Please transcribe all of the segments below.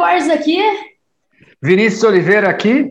Borges aqui. Vinícius Oliveira aqui.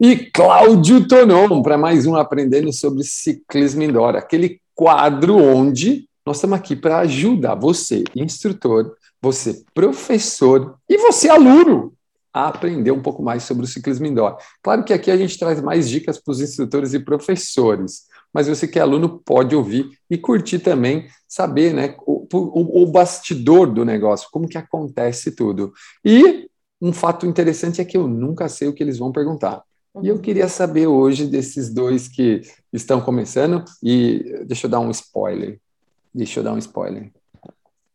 E Cláudio Tonon para mais um Aprendendo sobre Ciclismo Indoor, aquele quadro onde nós estamos aqui para ajudar você, instrutor, você, professor e você, aluno, a aprender um pouco mais sobre o ciclismo indoor. Claro que aqui a gente traz mais dicas para os instrutores e professores, mas você que é aluno pode ouvir e curtir também, saber né, o, o, o bastidor do negócio, como que acontece tudo. E um fato interessante é que eu nunca sei o que eles vão perguntar. E eu queria saber hoje desses dois que estão começando, e deixa eu dar um spoiler. Deixa eu dar um spoiler.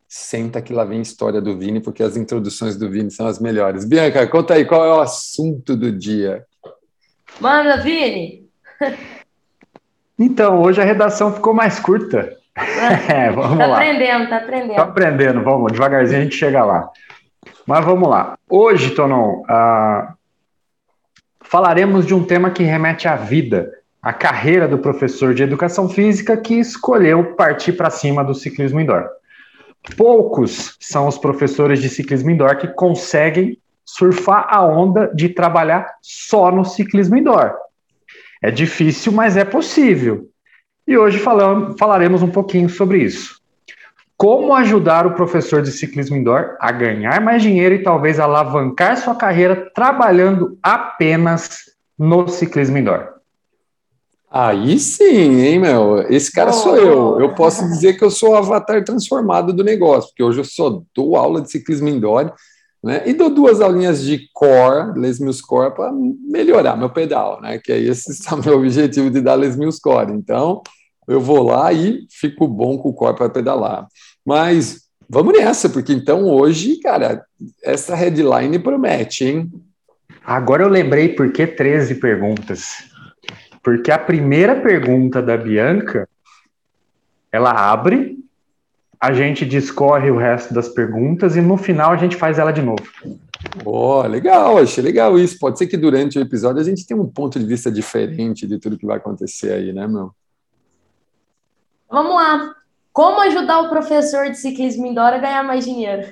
Senta que lá vem a história do Vini, porque as introduções do Vini são as melhores. Bianca, conta aí qual é o assunto do dia. Manda, Vini! Então, hoje a redação ficou mais curta. É, vamos tá lá. aprendendo, tá aprendendo. Tá aprendendo, vamos, devagarzinho a gente chega lá. Mas vamos lá. Hoje, Tonon, uh, falaremos de um tema que remete à vida, a carreira do professor de educação física que escolheu partir para cima do ciclismo indoor. Poucos são os professores de ciclismo indoor que conseguem surfar a onda de trabalhar só no ciclismo indoor. É difícil, mas é possível. E hoje falamos, falaremos um pouquinho sobre isso. Como ajudar o professor de ciclismo indoor a ganhar mais dinheiro e talvez alavancar sua carreira trabalhando apenas no ciclismo indoor? Aí sim, hein, meu? Esse cara oh, sou eu. Eu posso dizer que eu sou o avatar transformado do negócio, porque hoje eu só dou aula de ciclismo indoor né? E dou duas aulinhas de core, Les Mills Core, para melhorar meu pedal, né? Que é esse é o meu objetivo de dar Les Mills Core. Então, eu vou lá e fico bom com o core para pedalar. Mas vamos nessa, porque então hoje, cara, essa headline promete, hein? Agora eu lembrei por que 13 perguntas. Porque a primeira pergunta da Bianca, ela abre a gente discorre o resto das perguntas e no final a gente faz ela de novo. Oh, legal, achei legal isso. Pode ser que durante o episódio a gente tenha um ponto de vista diferente de tudo que vai acontecer aí, né, meu? Vamos lá. Como ajudar o professor de ciclismo indoor a ganhar mais dinheiro?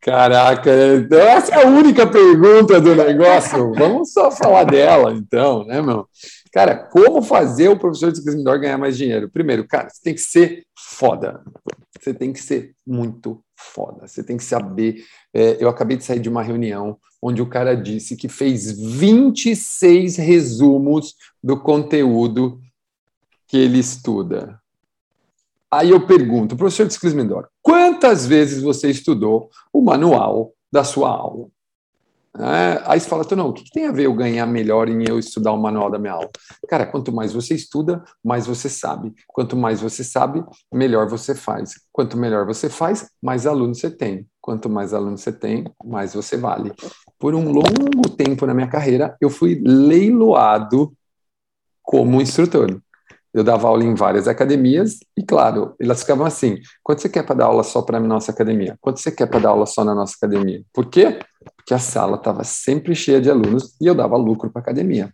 Caraca, essa é a única pergunta do negócio. Vamos só falar dela, então, né, meu? Cara, como fazer o professor de ciclismo indoor ganhar mais dinheiro? Primeiro, cara, você tem que ser foda. Você tem que ser muito foda. Você tem que saber. É, eu acabei de sair de uma reunião onde o cara disse que fez 26 resumos do conteúdo que ele estuda. Aí eu pergunto, professor de ciclismo indoor, quantas vezes você estudou o manual da sua aula? É, aí você fala, não, o que, que, tem a ver eu ganhar melhor em eu estudar o manual da minha aula? Cara, quanto mais você estuda, mais você sabe. Quanto mais você sabe, melhor você faz. Quanto melhor você faz, mais alunos você tem. Quanto mais alunos você tem, mais você vale. Por um longo tempo na minha carreira, eu fui leiloado como instrutor. Eu dava aula em várias academias e, claro, elas ficavam assim: quanto você quer para dar aula só para a nossa academia? Quanto você quer para dar aula só na nossa academia? Por quê? Porque a sala estava sempre cheia de alunos e eu dava lucro para a academia.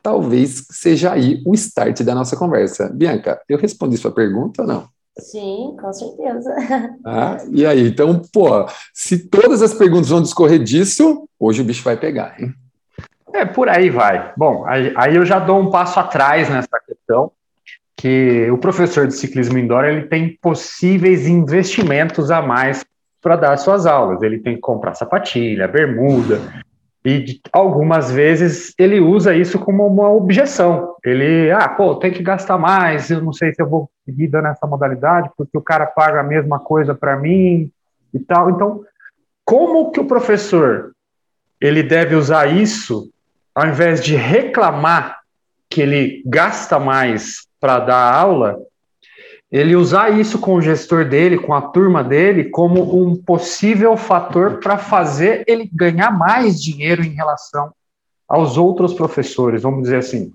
Talvez seja aí o start da nossa conversa. Bianca, eu respondi sua pergunta ou não? Sim, com certeza. Ah, e aí, então, pô, se todas as perguntas vão discorrer disso, hoje o bicho vai pegar, hein? É, por aí vai. Bom, aí, aí eu já dou um passo atrás nessa questão que o professor de ciclismo indoor ele tem possíveis investimentos a mais para dar suas aulas. Ele tem que comprar sapatilha, bermuda, e algumas vezes ele usa isso como uma objeção. Ele, ah, pô, tem que gastar mais, eu não sei se eu vou seguir dando essa modalidade, porque o cara paga a mesma coisa para mim e tal. Então, como que o professor ele deve usar isso ao invés de reclamar que ele gasta mais para dar aula, ele usar isso com o gestor dele, com a turma dele, como um possível fator para fazer ele ganhar mais dinheiro em relação aos outros professores, vamos dizer assim.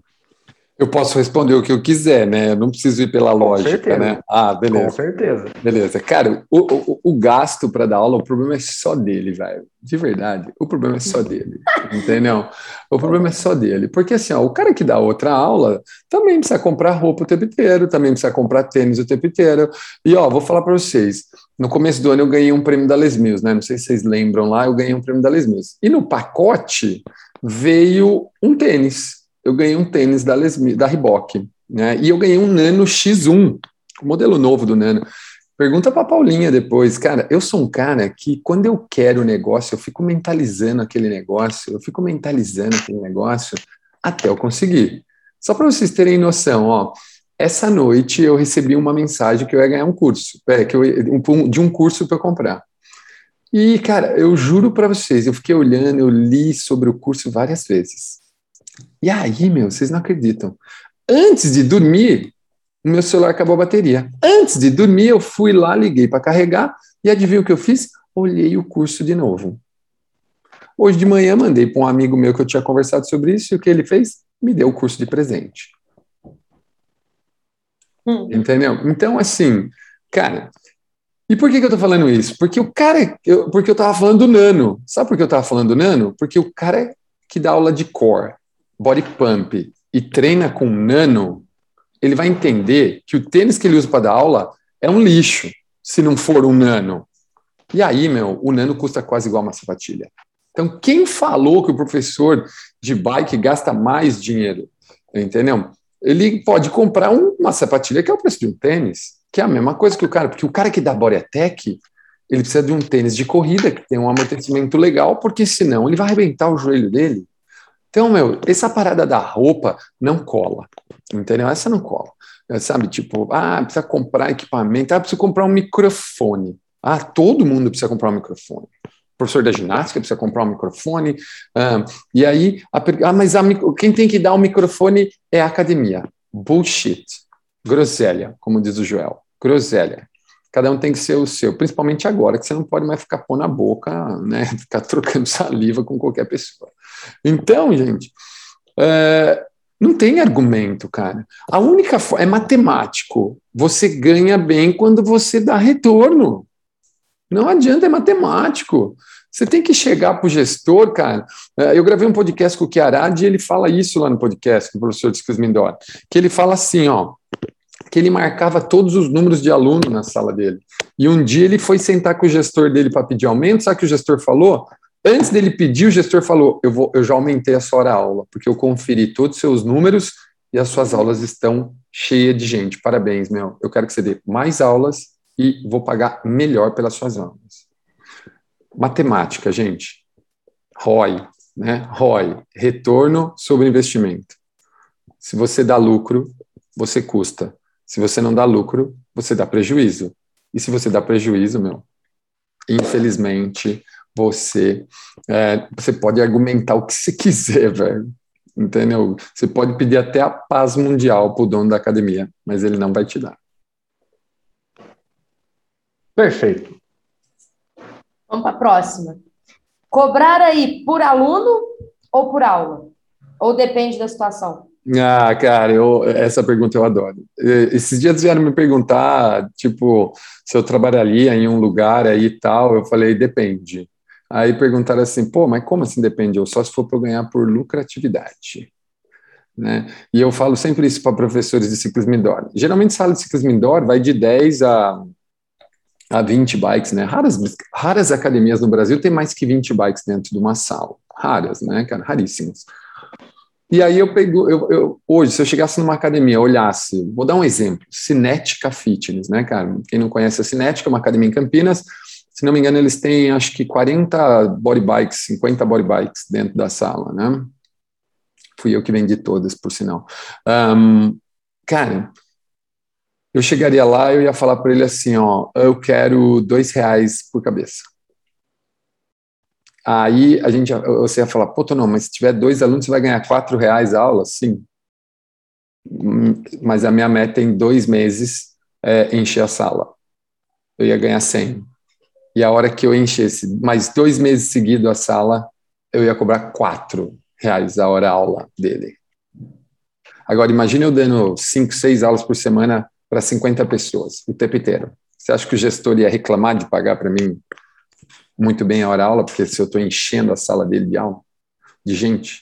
Eu posso responder o que eu quiser, né? Eu não preciso ir pela lógica, certeza. né? Ah, beleza. Com certeza. Beleza. Cara, o, o, o gasto para dar aula, o problema é só dele, velho. De verdade. O problema é só dele. entendeu? O problema é só dele. Porque assim, ó, o cara que dá outra aula também precisa comprar roupa o tempo inteiro, também precisa comprar tênis o tempo inteiro. E ó, vou falar para vocês. No começo do ano eu ganhei um prêmio da Les Mills, né? Não sei se vocês lembram lá, eu ganhei um prêmio da Les Mills. E no pacote veio um tênis eu ganhei um tênis da, Lesmi, da Reebok, né? E eu ganhei um Nano X1, o modelo novo do Nano. Pergunta para Paulinha depois, cara. Eu sou um cara que quando eu quero o negócio, eu fico mentalizando aquele negócio, eu fico mentalizando aquele negócio até eu conseguir. Só para vocês terem noção, ó, essa noite eu recebi uma mensagem que eu ia ganhar um curso, que eu, de um curso para comprar. E, cara, eu juro para vocês, eu fiquei olhando, eu li sobre o curso várias vezes. E aí, meu, vocês não acreditam. Antes de dormir, o meu celular acabou a bateria. Antes de dormir, eu fui lá, liguei para carregar e adivinha o que eu fiz? Olhei o curso de novo. Hoje de manhã mandei para um amigo meu que eu tinha conversado sobre isso e o que ele fez? Me deu o curso de presente. Hum. Entendeu? Então, assim, cara, e por que, que eu tô falando isso? Porque o cara, eu, porque eu tava falando do nano. Sabe por que eu tava falando do nano? Porque o cara que dá aula de core, body pump e treina com nano, ele vai entender que o tênis que ele usa para dar aula é um lixo, se não for um nano. E aí, meu, o nano custa quase igual uma sapatilha. Então, quem falou que o professor de bike gasta mais dinheiro? Entendeu? Ele pode comprar uma sapatilha que é o preço de um tênis, que é a mesma coisa que o cara, porque o cara que dá Boreatec, ele precisa de um tênis de corrida que tem um amortecimento legal, porque senão ele vai arrebentar o joelho dele. Então, meu, essa parada da roupa não cola, entendeu? Essa não cola. É, sabe, tipo, ah, precisa comprar equipamento, ah, precisa comprar um microfone. Ah, todo mundo precisa comprar um microfone. Professor da ginástica precisa comprar um microfone. Ah, e aí, a, ah, mas a, quem tem que dar o um microfone é a academia. Bullshit. Groselha, como diz o Joel. Groselha. Cada um tem que ser o seu, principalmente agora, que você não pode mais ficar pôr na boca, né? Ficar trocando saliva com qualquer pessoa. Então, gente, é, não tem argumento, cara. A única é matemático. Você ganha bem quando você dá retorno. Não adianta, é matemático. Você tem que chegar para o gestor, cara. É, eu gravei um podcast com o Chiarad e ele fala isso lá no podcast, com o professor Discos Mindor, que ele fala assim, ó, que ele marcava todos os números de aluno na sala dele. E um dia ele foi sentar com o gestor dele para pedir aumento, sabe o que o gestor falou? Antes dele pedir, o gestor falou: eu, vou, eu já aumentei a sua hora aula, porque eu conferi todos os seus números e as suas aulas estão cheias de gente. Parabéns, meu. Eu quero que você dê mais aulas e vou pagar melhor pelas suas aulas. Matemática, gente. ROI, né? ROI, retorno sobre investimento. Se você dá lucro, você custa. Se você não dá lucro, você dá prejuízo. E se você dá prejuízo, meu, infelizmente, você, é, você pode argumentar o que você quiser, velho. Entendeu? Você pode pedir até a paz mundial para o dono da academia, mas ele não vai te dar. Perfeito. Vamos para a próxima. Cobrar aí por aluno ou por aula? Ou depende da situação? Ah, cara, eu, essa pergunta eu adoro. Esses dias vieram me perguntar, tipo, se eu trabalharia em um lugar aí e tal. Eu falei, depende. Aí perguntaram assim, pô, mas como assim depende? Eu só se for para ganhar por lucratividade. Né? E eu falo sempre isso para professores de ciclismo indoor. Geralmente, sala de ciclismo indoor vai de 10 a, a 20 bikes, né? Raras, raras academias no Brasil têm mais que 20 bikes dentro de uma sala. Raras, né, cara? Raríssimas. E aí eu pego, eu, eu, hoje, se eu chegasse numa academia, olhasse, vou dar um exemplo, Cinética Fitness, né, cara? Quem não conhece a Cinética, é uma academia em Campinas, se não me engano, eles têm acho que 40 body bikes, 50 body bikes dentro da sala, né? Fui eu que vendi todas, por sinal. Um, cara, eu chegaria lá eu ia falar para ele assim, ó, eu quero dois reais por cabeça. Aí a gente, você ia falar, pô, não, mas se tiver dois alunos, você vai ganhar quatro reais a aula? Sim. Mas a minha meta em dois meses é encher a sala. Eu ia ganhar 100. E a hora que eu enchesse mais dois meses seguidos a sala, eu ia cobrar quatro reais a hora aula dele. Agora, imagine eu dando 5, 6 aulas por semana para 50 pessoas o tempo inteiro. Você acha que o gestor ia reclamar de pagar para mim muito bem a hora aula, porque se eu estou enchendo a sala dele de aula, de gente?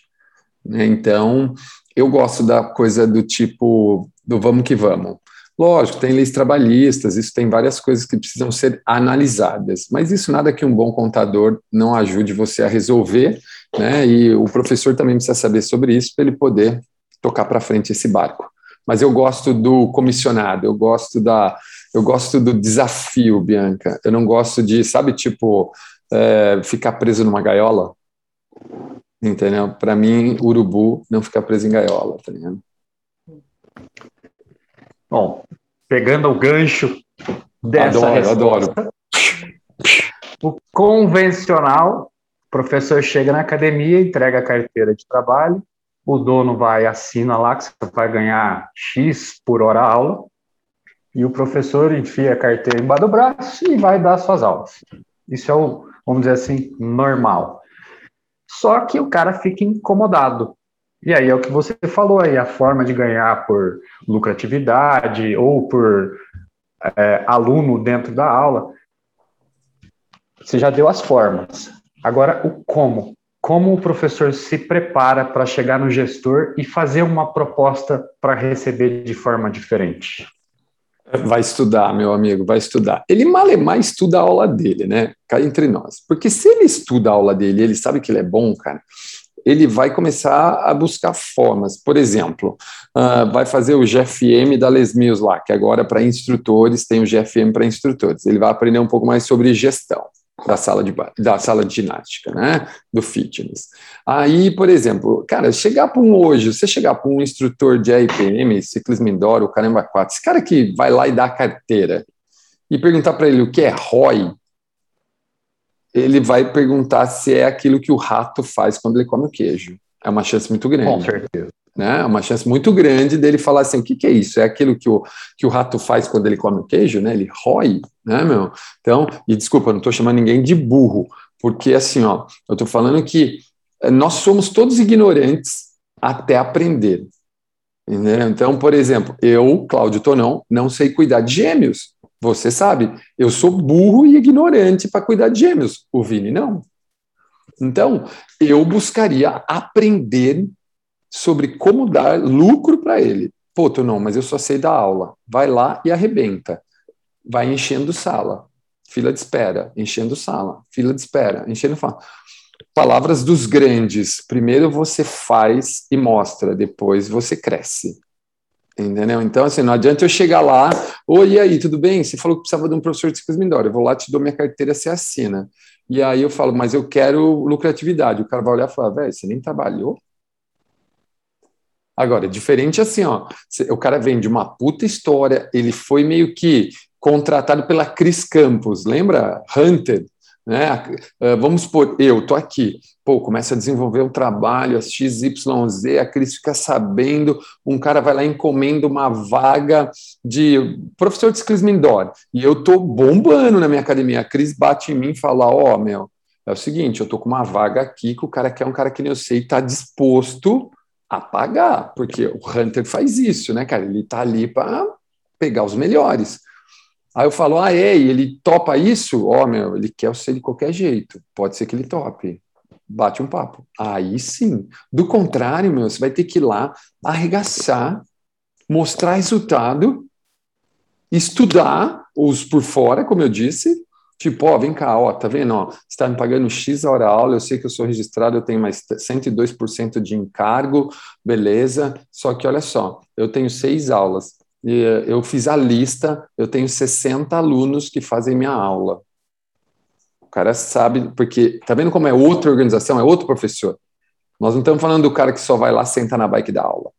Né? Então, eu gosto da coisa do tipo do vamos que vamos. Lógico, tem leis trabalhistas, isso tem várias coisas que precisam ser analisadas, mas isso nada que um bom contador não ajude você a resolver, né? E o professor também precisa saber sobre isso para ele poder tocar para frente esse barco. Mas eu gosto do comissionado, eu gosto da, eu gosto do desafio, Bianca. Eu não gosto de, sabe, tipo, é, ficar preso numa gaiola. Entendeu? Para mim, urubu não fica preso em gaiola, tá ligado? Bom, pegando o gancho dessa adoro, resposta, adoro. o convencional, o professor chega na academia, entrega a carteira de trabalho, o dono vai assina lá que você vai ganhar X por hora aula, e o professor enfia a carteira embaixo do braço e vai dar suas aulas. Isso é o, vamos dizer assim, normal. Só que o cara fica incomodado, e aí é o que você falou aí, a forma de ganhar por lucratividade ou por é, aluno dentro da aula. Você já deu as formas. Agora, o como. Como o professor se prepara para chegar no gestor e fazer uma proposta para receber de forma diferente? Vai estudar, meu amigo, vai estudar. Ele malemar estuda a aula dele, né? Cá entre nós. Porque se ele estuda a aula dele, ele sabe que ele é bom, cara, ele vai começar a buscar formas. Por exemplo, uh, vai fazer o GFM da Les Mills lá, que agora para instrutores tem o GFM para instrutores. Ele vai aprender um pouco mais sobre gestão da sala de da sala de ginástica, né, do fitness. Aí, por exemplo, cara, chegar para um hoje, você chegar para um instrutor de RPM, ciclismo indoor, o caramba quatro, esse cara que vai lá e dá a carteira e perguntar para ele o que é ROI, ele vai perguntar se é aquilo que o rato faz quando ele come o queijo. É uma chance muito grande. Com certeza. Né? É uma chance muito grande dele falar assim: o que, que é isso? É aquilo que o, que o rato faz quando ele come o queijo, né? Ele rói, né, meu? Então, e desculpa, não estou chamando ninguém de burro, porque assim, ó, eu estou falando que eh, nós somos todos ignorantes até aprender. Entendeu? Então, por exemplo, eu, Cláudio Tonão, não sei cuidar de gêmeos. Você sabe, eu sou burro e ignorante para cuidar de gêmeos. O Vini não. Então, eu buscaria aprender sobre como dar lucro para ele. Pô, tu não, mas eu só sei dar aula. Vai lá e arrebenta. Vai enchendo sala. Fila de espera, enchendo sala. Fila de espera, enchendo sala. Palavras dos grandes. Primeiro você faz e mostra, depois você cresce. Entendeu? Então, assim, não adianta eu chegar lá, oi, e aí, tudo bem? Você falou que precisava de um professor de ciclismo Mindoro, eu vou lá, te dou minha carteira, você assina. E aí eu falo, mas eu quero lucratividade. O cara vai olhar e falar, velho, você nem trabalhou? Agora, é diferente assim, ó, o cara vem de uma puta história, ele foi meio que contratado pela Cris Campos, lembra? Hunter, né? Ah, vamos supor, eu tô aqui, pô, começa a desenvolver um trabalho, a XYZ, a Cris fica sabendo, um cara vai lá e encomenda uma vaga de professor de ciclismo indoor, e eu tô bombando na minha academia, a Cris bate em mim e fala, ó, oh, meu, é o seguinte, eu tô com uma vaga aqui que o cara quer um cara que nem eu sei, tá disposto a pagar, porque o Hunter faz isso, né, cara? Ele tá ali para pegar os melhores. Aí eu falo, ah, é, e ele topa isso? Ó, oh, meu, ele quer ser de qualquer jeito. Pode ser que ele tope. Bate um papo. Aí sim. Do contrário, meu, você vai ter que ir lá, arregaçar, mostrar resultado, estudar os por fora, como eu disse. Tipo, ó, vem cá, ó, tá vendo? Ó, você está me pagando X hora aula, eu sei que eu sou registrado, eu tenho mais 102% de encargo, beleza. Só que olha só, eu tenho seis aulas eh, eu fiz a lista, eu tenho 60 alunos que fazem minha aula. O cara sabe, porque tá vendo como é outra organização, é outro professor. Nós não estamos falando do cara que só vai lá, senta na bike da aula.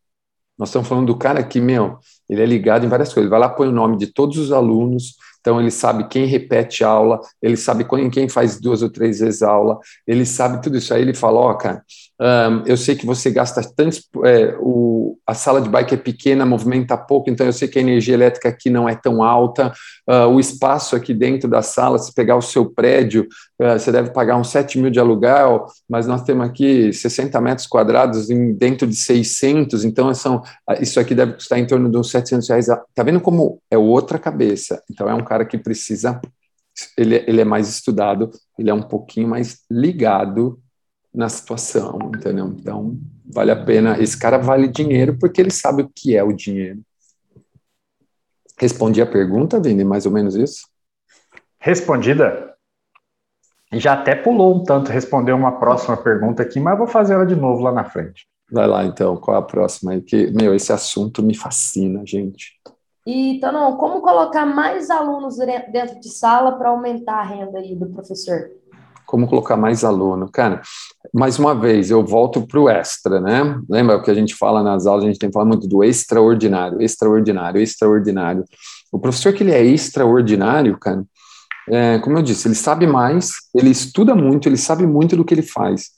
Nós estamos falando do cara que, meu, Ele é ligado em várias coisas. Ele vai lá, põe o nome de todos os alunos, então ele sabe quem repete aula, ele sabe quem faz duas ou três vezes aula, ele sabe tudo isso. Aí ele fala, ó, oh, cara, um, eu sei que você gasta tantos, é, o, a sala de bike é pequena, movimenta pouco, então eu sei que a energia elétrica aqui não é tão alta, uh, o espaço aqui dentro da sala, se pegar o seu prédio, uh, você deve pagar uns 7 mil de aluguel, mas nós temos aqui 60 metros quadrados em, dentro de 600, então são, isso aqui deve custar em torno de uns 700 reais. Tá vendo como é outra cabeça? Então é um cara que precisa, ele, ele é mais estudado, ele é um pouquinho mais ligado na situação, entendeu? Então, vale a pena. Esse cara vale dinheiro porque ele sabe o que é o dinheiro. Respondi a pergunta, Vini, mais ou menos isso? Respondida. Já até pulou um tanto, respondeu uma próxima pergunta aqui, mas vou fazer ela de novo lá na frente. Vai lá, então, qual é a próxima aí? Que, meu, esse assunto me fascina, gente. E, então, como colocar mais alunos dentro de sala para aumentar a renda aí do professor? Como colocar mais aluno. Cara, mais uma vez, eu volto para o extra, né? Lembra o que a gente fala nas aulas, a gente tem que falar muito do extraordinário, extraordinário, extraordinário. O professor que ele é extraordinário, cara, é, como eu disse, ele sabe mais, ele estuda muito, ele sabe muito do que ele faz.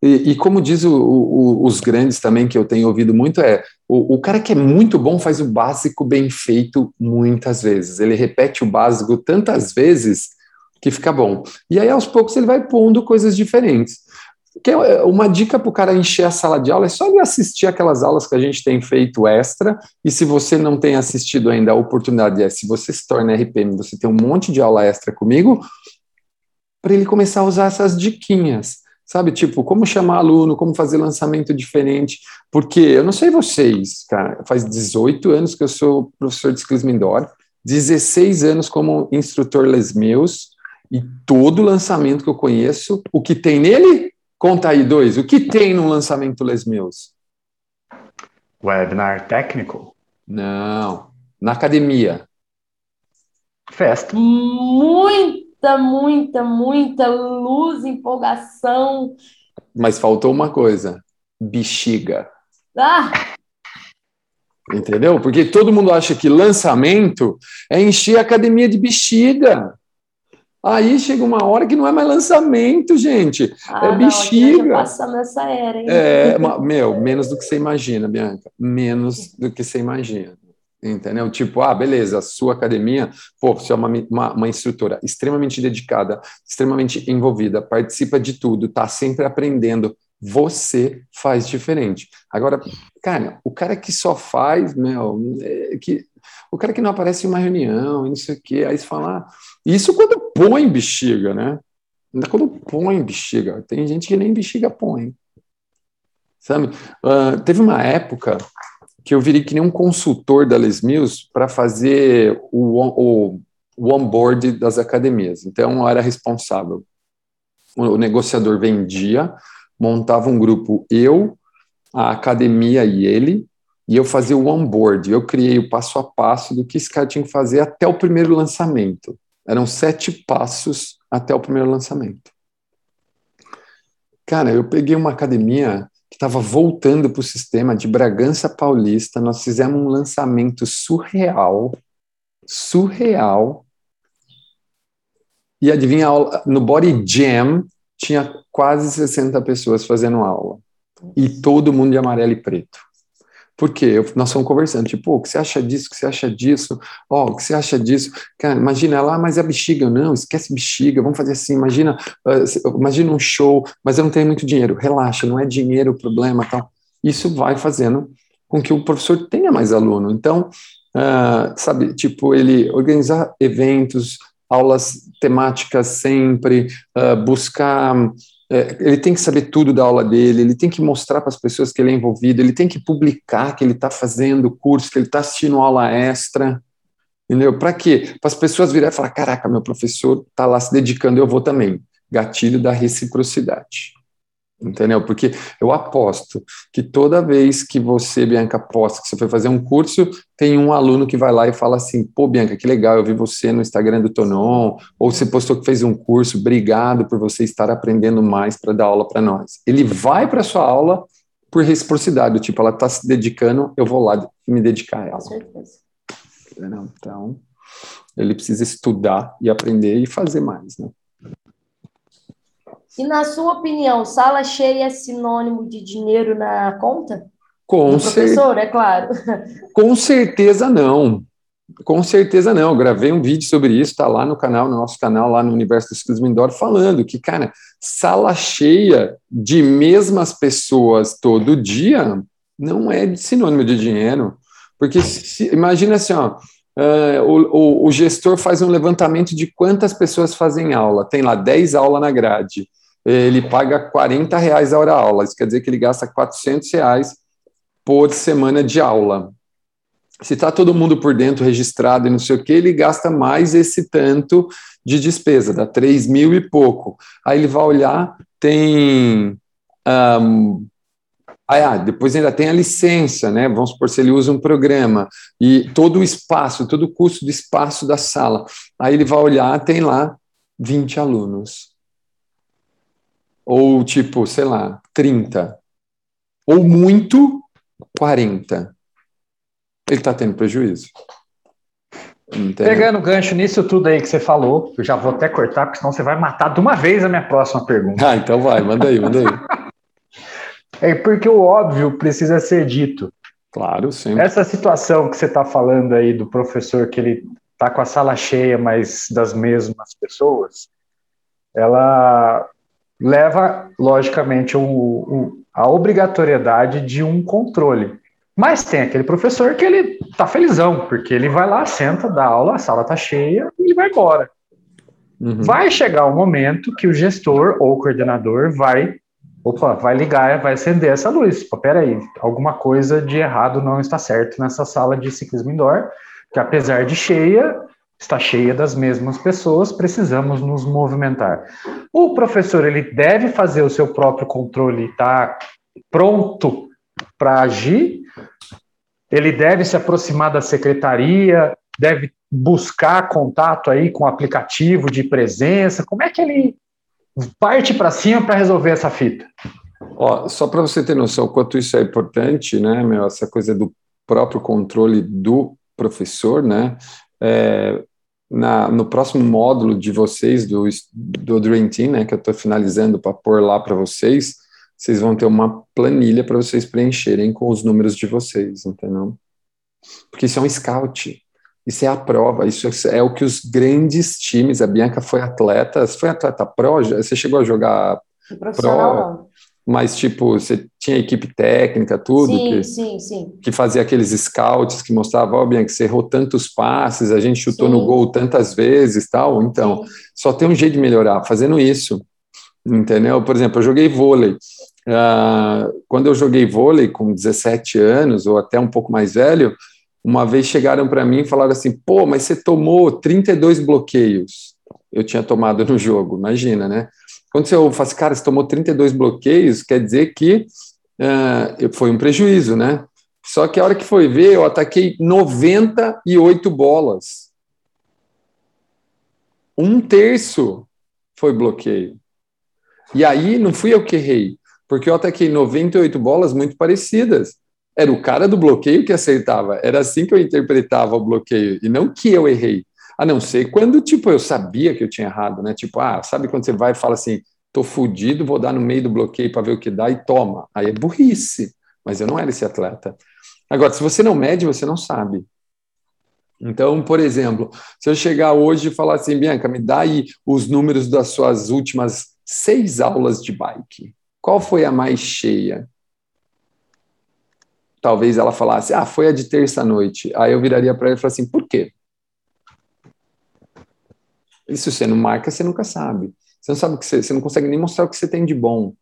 E, e como diz o, o, os grandes também, que eu tenho ouvido muito, é o, o cara que é muito bom faz o básico bem feito muitas vezes. Ele repete o básico tantas vezes que fica bom. E aí, aos poucos, ele vai pondo coisas diferentes. Que é uma dica para o cara encher a sala de aula é só ele assistir aquelas aulas que a gente tem feito extra. E se você não tem assistido ainda, a oportunidade é: se você se torna RPM, você tem um monte de aula extra comigo, para ele começar a usar essas diquinhas. Sabe, tipo, como chamar aluno, como fazer lançamento diferente. Porque eu não sei vocês, cara, faz 18 anos que eu sou professor de Skills Indoor, 16 anos como instrutor Les Meus, e todo lançamento que eu conheço, o que tem nele? Conta aí, dois. O que tem no lançamento Les Meus? Webinar técnico? Não. Na academia. Festa. Muita, muita, muita luz, empolgação. Mas faltou uma coisa: bexiga. Ah! Entendeu? Porque todo mundo acha que lançamento é encher a academia de bexiga. Aí chega uma hora que não é mais lançamento, gente. Ah, é bexiga. Não, passando essa era, hein? É, meu, menos do que você imagina, Bianca. Menos do que você imagina. Entendeu? Tipo, ah, beleza, a sua academia, pô, você é uma, uma, uma instrutora extremamente dedicada, extremamente envolvida, participa de tudo, tá sempre aprendendo. Você faz diferente. Agora, cara, o cara que só faz, meu, é, que, o cara que não aparece em uma reunião, não sei o quê, aí você fala, ah, isso quando põe bexiga, né? Quando põe bexiga. Tem gente que nem bexiga põe. Sabe? Uh, teve uma época que eu virei que nem um consultor da Les Mills para fazer o, o, o onboard das academias. Então, eu era responsável. O negociador vendia, montava um grupo, eu, a academia e ele, e eu fazia o onboard. Eu criei o passo a passo do que esse cara tinha que fazer até o primeiro lançamento. Eram sete passos até o primeiro lançamento. Cara, eu peguei uma academia que estava voltando para o sistema de Bragança Paulista. Nós fizemos um lançamento surreal, surreal. E adivinha, no Body Jam tinha quase 60 pessoas fazendo aula. E todo mundo de amarelo e preto. Porque nós fomos conversando, tipo, o que você acha disso, o que você acha disso, ó, oh, o que você acha disso? Cara, imagina lá, mas é bexiga, não, esquece bexiga, vamos fazer assim, imagina, uh, imagina um show, mas eu não tenho muito dinheiro, relaxa, não é dinheiro o problema, tal. Isso vai fazendo com que o professor tenha mais aluno. Então, uh, sabe, tipo, ele organizar eventos, aulas temáticas sempre, uh, buscar é, ele tem que saber tudo da aula dele, ele tem que mostrar para as pessoas que ele é envolvido, ele tem que publicar que ele está fazendo curso, que ele está assistindo aula extra, entendeu? Para quê? Para as pessoas virarem e falar: caraca, meu professor está lá se dedicando, eu vou também. Gatilho da reciprocidade entendeu? Porque eu aposto que toda vez que você, Bianca, aposta que você foi fazer um curso, tem um aluno que vai lá e fala assim, pô, Bianca, que legal, eu vi você no Instagram do Tonon, ou você postou que fez um curso, obrigado por você estar aprendendo mais para dar aula para nós. Ele vai para sua aula por reciprocidade, tipo, ela está se dedicando, eu vou lá me dedicar a ela. Com certeza. Então, ele precisa estudar e aprender e fazer mais, né? E na sua opinião, sala cheia é sinônimo de dinheiro na conta? Com, Do professor, é claro. com certeza não. Com certeza não. Eu gravei um vídeo sobre isso, está lá no canal, no nosso canal, lá no Universo do Ciclismo Indoor, falando que, cara, sala cheia de mesmas pessoas todo dia não é sinônimo de dinheiro. Porque se, imagina assim, ó, uh, o, o, o, gestor faz um levantamento de quantas pessoas fazem aula. Tem lá 10 aulas na grade. Ele paga 40 reais a hora aula. Isso quer dizer que ele gasta 400 reais por semana de aula se está todo mundo por dentro registrado e não sei o que, ele gasta mais esse tanto de despesa, dá 3 mil e pouco. Aí ele vai olhar, tem. Um, ah, depois ainda tem a licença, né? Vamos supor, se ele usa um programa e todo o espaço, todo o custo do espaço da sala. Aí ele vai olhar, tem lá 20 alunos. Ou tipo, sei lá, 30. Ou muito, 40 ele está tendo prejuízo. Entendeu? Pegando gancho nisso tudo aí que você falou, eu já vou até cortar, porque senão você vai matar de uma vez a minha próxima pergunta. Ah, então vai, manda aí, manda aí. é porque o óbvio precisa ser dito. Claro, sim. Essa situação que você está falando aí do professor que ele está com a sala cheia, mas das mesmas pessoas, ela leva, logicamente, o, o, a obrigatoriedade de um controle. Mas tem aquele professor que ele tá felizão, porque ele vai lá, senta, dá aula, a sala tá cheia e ele vai embora. Uhum. Vai chegar um momento que o gestor ou o coordenador vai, opa, vai ligar, vai acender essa luz. Pô, peraí, alguma coisa de errado não está certo nessa sala de ciclismo indoor, que apesar de cheia, está cheia das mesmas pessoas, precisamos nos movimentar. O professor ele deve fazer o seu próprio controle, tá pronto para agir, ele deve se aproximar da secretaria, deve buscar contato aí com o aplicativo de presença. Como é que ele parte para cima para resolver essa fita? Ó, só para você ter noção quanto isso é importante, né, meu, essa coisa do próprio controle do professor, né? É, na, no próximo módulo de vocês do, do Dream Team, né, que eu estou finalizando para pôr lá para vocês, vocês vão ter uma planilha para vocês preencherem com os números de vocês, entendeu? Porque isso é um scout. Isso é a prova, isso é o que os grandes times, a Bianca foi atleta, foi atleta pro, você chegou a jogar pro, mas tipo, você tinha equipe técnica, tudo, sim, que, sim, sim. que fazia aqueles scouts que mostravam, ó, oh, Bianca, você errou tantos passes, a gente chutou sim. no gol tantas vezes, tal, então, sim. só tem um jeito de melhorar, fazendo isso, entendeu? Por exemplo, eu joguei vôlei, Uh, quando eu joguei vôlei com 17 anos, ou até um pouco mais velho, uma vez chegaram para mim e falaram assim: pô, mas você tomou 32 bloqueios. Eu tinha tomado no jogo, imagina, né? Quando você ouve, assim, cara, você tomou 32 bloqueios, quer dizer que uh, foi um prejuízo, né? Só que a hora que foi ver, eu ataquei 98 bolas. Um terço foi bloqueio. E aí não fui eu que errei, porque eu ataquei 98 bolas muito parecidas. Era o cara do bloqueio que acertava. Era assim que eu interpretava o bloqueio, e não que eu errei. A não ser quando, tipo, eu sabia que eu tinha errado, né? Tipo, ah, sabe quando você vai e fala assim, tô fudido, vou dar no meio do bloqueio para ver o que dá e toma. Aí é burrice. Mas eu não era esse atleta. Agora, se você não mede, você não sabe. Então, por exemplo, se eu chegar hoje e falar assim, Bianca, me dá aí os números das suas últimas seis aulas de bike. Qual foi a mais cheia? Talvez ela falasse, ah, foi a de terça-noite. Aí eu viraria para ela e falaria assim, por quê? E se você não marca, você nunca sabe. Você não sabe o que você, você não consegue nem mostrar o que você tem de bom.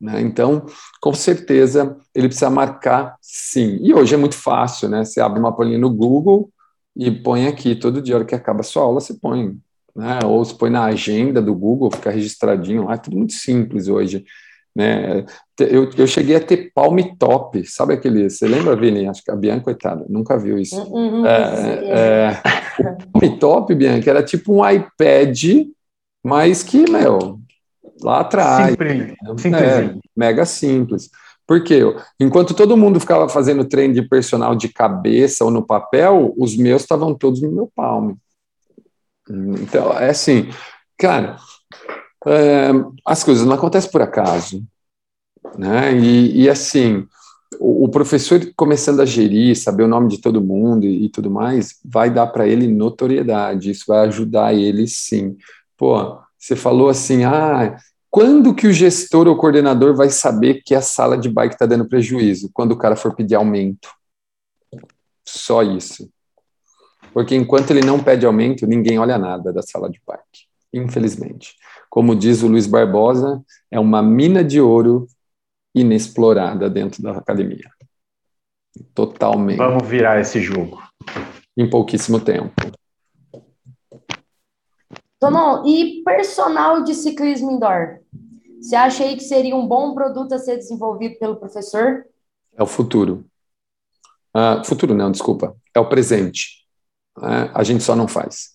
Né? Então, com certeza, ele precisa marcar sim. E hoje é muito fácil, né? Você abre uma planilha no Google e põe aqui, todo dia, hora que acaba a sua aula, você põe. Né? Ou você põe na agenda do Google, fica registradinho lá, é tudo muito simples hoje. Né? Eu, eu cheguei a ter palme top, sabe aquele? Você lembra, Vini? Acho que a Bianca, coitada, nunca viu isso. Uhum, é, é, o top, Bianca, era tipo um iPad, mas que, meu, lá atrás. Simples, simples. É, mega simples. Porque enquanto todo mundo ficava fazendo treino de personal de cabeça ou no papel, os meus estavam todos no meu palme. Então, é assim, cara, é, as coisas não acontecem por acaso. Né? E, e assim, o, professor começando a gerir, saber o nome de todo mundo e, e tudo mais, vai dar para ele notoriedade, isso vai ajudar ele sim. Pô, você falou assim, ah, quando que o gestor ou coordenador vai saber que a sala de bike está dando prejuízo? Quando o cara for pedir aumento. Só isso. Porque enquanto ele não pede aumento, ninguém olha nada da sala de bike. Infelizmente. Como diz o Luiz Barbosa, é uma mina de ouro inexplorada dentro da academia. Totalmente. Vamos virar esse jogo. Em pouquíssimo tempo. Tonon, e personal de ciclismo indoor? Você acha aí que seria um bom produto a ser desenvolvido pelo professor? É o futuro. Uh, futuro não, desculpa. É o presente. Uh, a gente só não faz.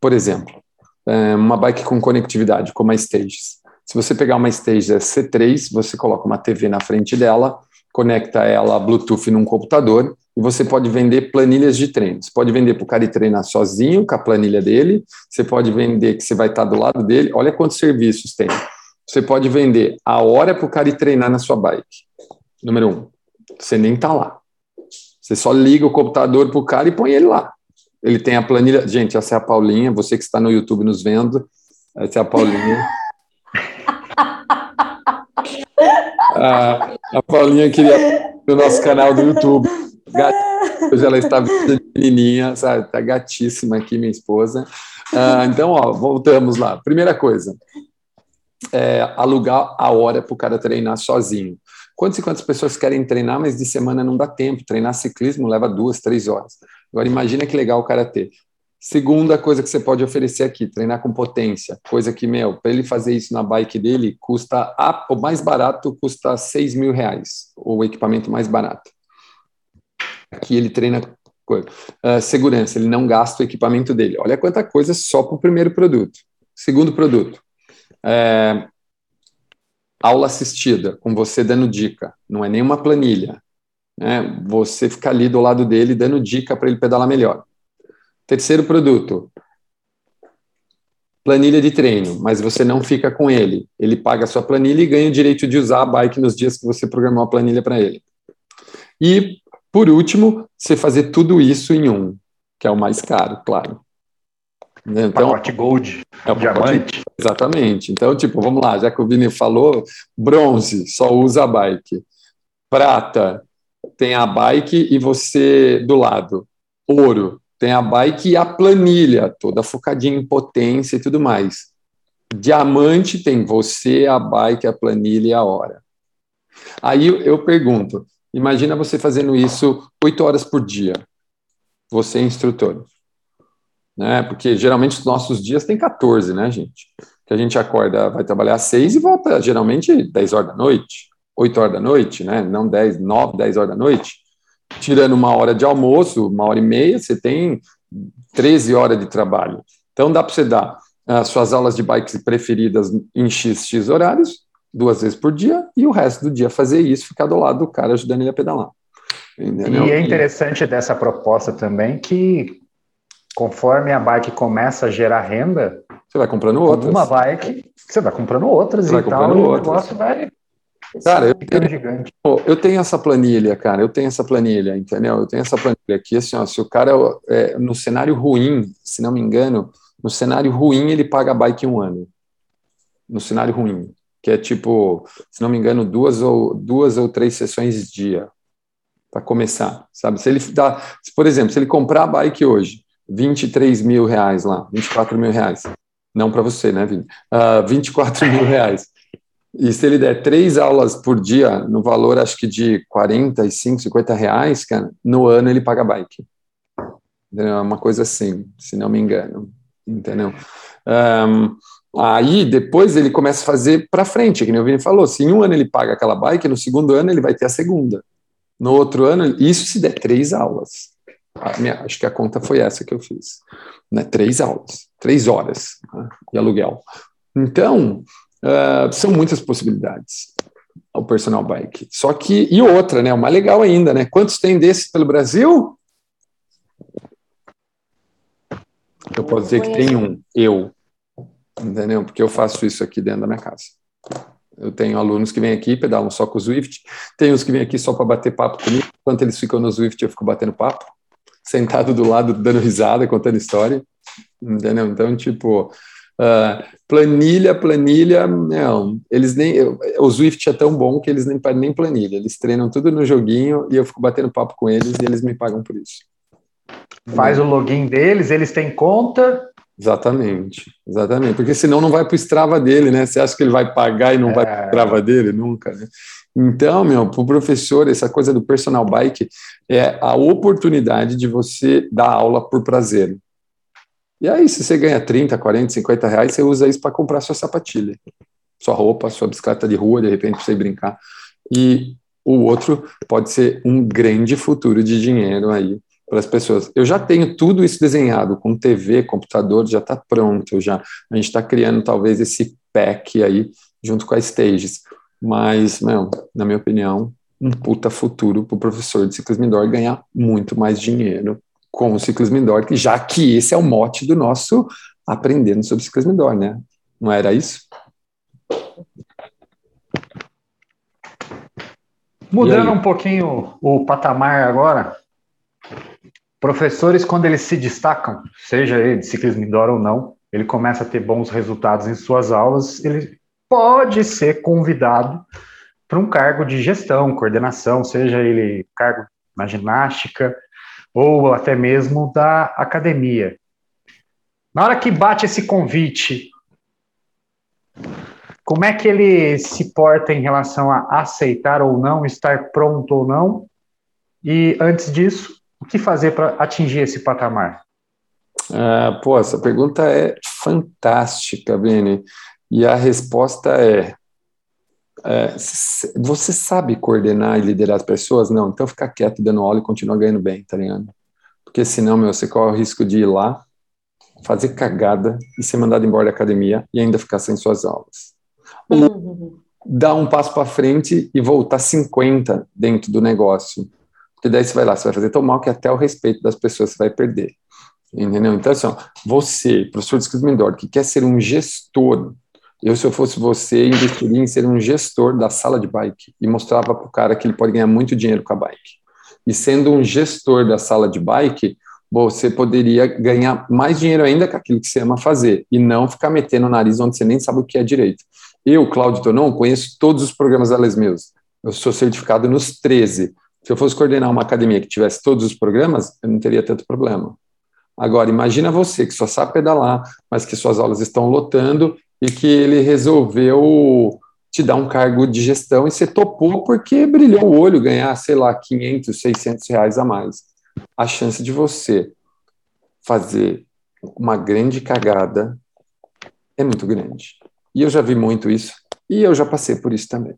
Por exemplo, uh, uma bike com conectividade, como a Stages. Se você pegar uma Stage C3, você coloca uma TV na frente dela, conecta ela Bluetooth num computador e você pode vender planilhas de treino. Você pode vender para o cara ir treinar sozinho com a planilha dele, você pode vender que você vai estar do lado dele. Olha quantos serviços tem. Você pode vender a hora para o cara ir treinar na sua bike. Número um, você nem está lá. Você só liga o computador para o cara e põe ele lá. Ele tem a planilha. Gente, essa é a Paulinha. Você que está no YouTube nos vendo, essa é a Paulinha. a, a Paulinha queria no nosso canal do YouTube. Hoje ela está menininha, sabe? Está gatíssima aqui, minha esposa. Ah, então, ó, voltamos lá. Primeira coisa, é, alugar a hora para o cara treinar sozinho. Quantas e quantas pessoas querem treinar, mas de semana não dá tempo. Treinar ciclismo leva duas, três horas. Agora, imagina que legal o cara ter Segunda coisa que você pode oferecer aqui, treinar com potência. Coisa que, meu, para ele fazer isso na bike dele, custa, a, o mais barato custa 6 mil reais, o equipamento mais barato. Aqui ele treina uh, segurança, ele não gasta o equipamento dele. Olha quanta coisa só para o primeiro produto. Segundo produto, é, aula assistida, com você dando dica, não é nenhuma planilha. Né? Você fica ali do lado dele dando dica para ele pedalar melhor. Terceiro produto, planilha de treino, mas você não fica com ele. Ele paga a sua planilha e ganha o direito de usar a bike nos dias que você programou a planilha para ele. E, por último, você fazer tudo isso em um, que é o mais caro, claro. Né, então, pacote Gold, é o diamante. Pacote, exatamente. Então, tipo, vamos lá, já que o Vini falou, bronze, só usa a bike. Prata, tem a bike e você do lado. Ouro, tem a bike e a planilha, toda focadinha em potência e tudo mais. Diamante tem você, a bike, a planilha e a hora. Aí eu pergunto: imagina você fazendo isso oito horas por dia, você é instrutor. Né? Porque geralmente os nossos dias tem 14, né, gente? Que a gente acorda, vai trabalhar às seis e volta geralmente 10 horas da noite, 8 horas da noite, né? Não 10, 9, 10 horas da noite tirando uma hora de almoço, uma hora e meia, você tem 13 horas de trabalho. Então dá para você dar as suas aulas de bikes preferidas em X, X horários, duas vezes por dia, e o resto do dia fazer isso, ficar do lado do cara ajudando ele a pedalar. Entendeu? E é interessante dessa proposta também que conforme a bike começa a gerar renda, você vai comprando outras. Uma bike, você vai comprando outras você e vai tal, e o negócio vai Cara, eu tenho, gigante. eu tenho essa planilha, cara, eu tenho essa planilha, entendeu? Eu tenho essa planilha aqui, assim, ó, se o cara, é, no cenário ruim, se não me engano, no cenário ruim ele paga a bike um ano. No cenário ruim, que é tipo, se não me engano, duas ou, duas ou três sessões dia, para começar, sabe? Se ele dá, por exemplo, se ele comprar a bike hoje, 23 mil reais lá, 24 mil reais, não para você, né, Vini? Uh, ah, 24 mil reais. E se ele der três aulas por dia, no valor acho que de 45, 50 reais, cara, no ano ele paga bike. É uma coisa assim, se não me engano. Entendeu? Um, aí depois ele começa a fazer para frente, que nem o Vini falou. Se em um ano ele paga aquela bike, no segundo ano ele vai ter a segunda. No outro ano, isso se der três aulas. Minha, acho que a conta foi essa que eu fiz. Né? Três aulas, três horas né? de aluguel. Então, Uh, são muitas possibilidades. o personal bike. Só que, e outra, né? Uma legal ainda, né? Quantos tem desses pelo Brasil? Eu posso dizer que tem um, eu. Entendeu? Porque eu faço isso aqui dentro da minha casa. Eu tenho alunos que vêm aqui, pedalam só com o Swift, tem os que vêm aqui só para bater papo comigo. Enquanto eles ficam no Swift, eu fico batendo papo, sentado do lado, dando risada, contando história. Entendeu? Então, tipo, uh, planilha, planilha, não. Eles nem. O Swift é tão bom que eles nem nem planilha. Eles treinam tudo no joguinho e eu fico batendo papo com eles e eles me pagam por isso. Faz o login deles, eles têm conta, Exatamente, exatamente. Porque senão não vai para o Strava dele, né? Você acha que ele vai pagar e não é... vai para o Strava dele? Nunca, né? Então, meu, para o professor, essa coisa do personal bike é a oportunidade de você dar aula por prazer. E aí, se você ganha 30, 40, 50 reais, você usa isso para comprar sua sapatilha, sua roupa, sua bicicleta de rua, de repente, para você brincar. E o outro pode ser um grande futuro de dinheiro aí para as pessoas. Eu já tenho tudo isso desenhado com TV, computador, já está pronto, já. A gente está criando talvez esse pack aí junto com a Stages. Mas, meu, na minha opinião, um puta futuro para o professor de ciclismo indoor ganhar muito mais dinheiro com o ciclismo indoor, já que esse é o mote do nosso aprendendo sobre ciclismo indoor, né? Não era isso? Mudando um pouquinho o patamar agora, Professores, quando eles se destacam, seja ele de ciclismo indoor ou não, ele começa a ter bons resultados em suas aulas, ele pode ser convidado para um cargo de gestão, coordenação, seja ele cargo na ginástica ou até mesmo da academia. Na hora que bate esse convite, como é que ele se porta em relação a aceitar ou não, estar pronto ou não? E antes disso, o que fazer para atingir esse patamar? Ah, pô, essa pergunta é fantástica, Beni. E a resposta é, é, você sabe coordenar e liderar as pessoas? Não, então fica quieto, dando aula e continua ganhando bem, tá ligado? Porque senão, meu, você corre o risco de ir lá, fazer cagada e ser mandado embora da academia e ainda ficar sem suas aulas. Ou uhum. dar um passo para frente e voltar 50 dentro do negócio porque daí você vai lá, você vai fazer tão mal que até o respeito das pessoas você vai perder. Entendeu? Então, assim, ó, você, professor de escrito que quer ser um gestor, eu, se eu fosse você, investiria em ser um gestor da sala de bike e mostrava para o cara que ele pode ganhar muito dinheiro com a bike. E sendo um gestor da sala de bike, você poderia ganhar mais dinheiro ainda com aquilo que você ama fazer e não ficar metendo o nariz onde você nem sabe o que é direito. Eu, Cláudio Tonon, conheço todos os programas da Les Meus. Eu sou certificado nos 13. Se eu fosse coordenar uma academia que tivesse todos os programas, eu não teria tanto problema. Agora, imagina você que só sabe pedalar, mas que suas aulas estão lotando e que ele resolveu te dar um cargo de gestão e você topou porque brilhou o olho ganhar, sei lá, 500, 600 reais a mais. A chance de você fazer uma grande cagada é muito grande. E eu já vi muito isso e eu já passei por isso também.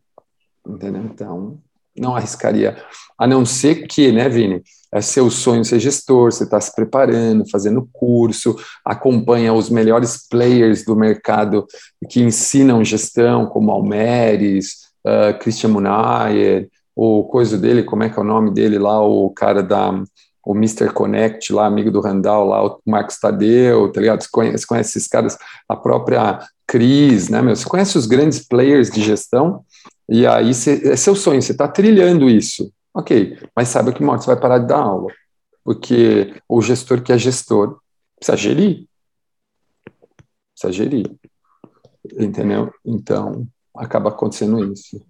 Entendeu? Então, não arriscaria, a não ser que, né, Vini, é seu sonho ser gestor, você está se preparando, fazendo curso, acompanha os melhores players do mercado que ensinam gestão, como Almeres, uh, Christian Munayer, o coisa dele, como é que é o nome dele lá, o cara da o Mr. Connect lá, amigo do Randall lá, o Marcos Tadeu, tá ligado? Você conhece, você conhece esses caras, a própria Cris, né, meu? Você conhece os grandes players de gestão? E aí cê, é seu sonho, você está trilhando isso. Ok, mas saiba que uma hora você vai parar de dar aula. Porque o gestor que é gestor precisa gerir. Precisa gerir. Entendeu? Então, acaba acontecendo isso.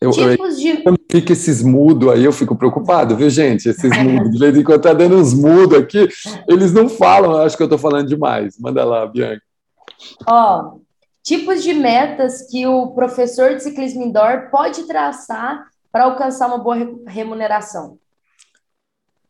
Eu, Tipos de... eu, fica esses mudos aí, eu fico preocupado, viu, gente? Esses mudos, de vez em quando tá dando uns mudos aqui, eles não falam, acho que eu tô falando demais. Manda lá, Bianca. Ó, tipos de metas que o professor de ciclismo indoor pode traçar para alcançar uma boa remuneração?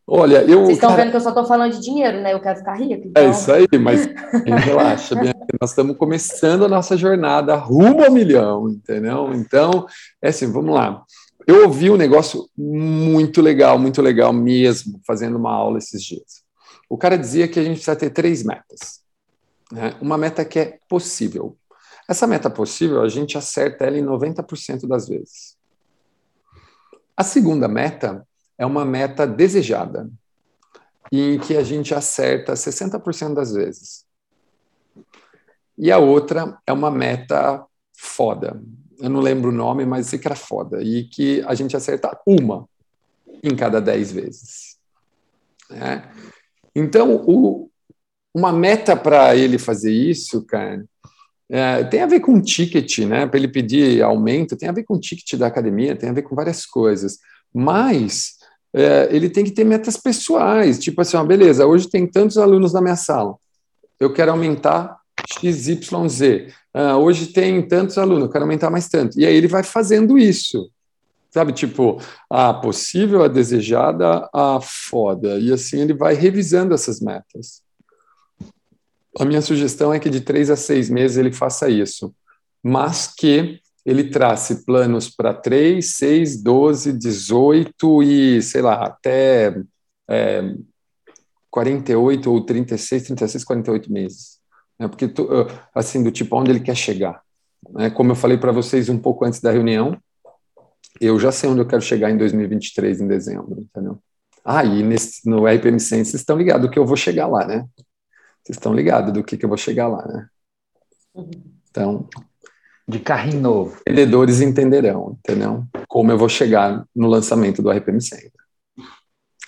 Olha, eu. Vocês estão cara... vendo que eu só estou falando de dinheiro, né? Eu quero ficar rico. É então... É isso aí, mas relaxa, nós estamos começando a nossa jornada rumo ao milhão, entendeu? Então, é assim, vamos lá. Eu ouvi um negócio muito legal, muito legal mesmo, fazendo uma aula esses dias. O cara dizia que a gente precisa ter três metas. Né? Uma meta que é possível, Essa meta possível, a gente acerta ela em 90% das vezes. A segunda meta é uma meta desejada, em que a gente acerta 60% das vezes. E a outra é uma meta foda. Eu não lembro o nome, mas sei que era foda. E que a gente acerta uma em cada 10 vezes. É. Então, o, uma meta para ele fazer isso, cara, é, tem a ver com ticket, né? Para ele pedir aumento, tem a ver com ticket da academia, tem a ver com várias coisas. Mas é, ele tem que ter metas pessoais, tipo assim, ó, beleza, hoje tem tantos alunos na minha sala, eu quero aumentar XYZ. Ah, hoje tem tantos alunos, eu quero aumentar mais tanto. E aí ele vai fazendo isso. Sabe, tipo, a possível, a desejada, a foda. E assim ele vai revisando essas metas. A minha sugestão é que de três a seis meses ele faça isso, mas que ele trace planos para 3, 6, 12, 18 e, sei lá, até é, 48 ou 36, 36, 48 meses. Né? Porque, assim, do tipo, onde ele quer chegar. Né? Como eu falei para vocês um pouco antes da reunião, eu já sei onde eu quero chegar em 2023, em dezembro, entendeu? Ah, e nesse, no RPM 100 vocês estão ligados que eu vou chegar lá, né? Vocês estão ligados do que, que eu vou chegar lá, né? Então, de carrinho novo. Vendedores entenderão, entendeu? Como eu vou chegar no lançamento do RPM 100.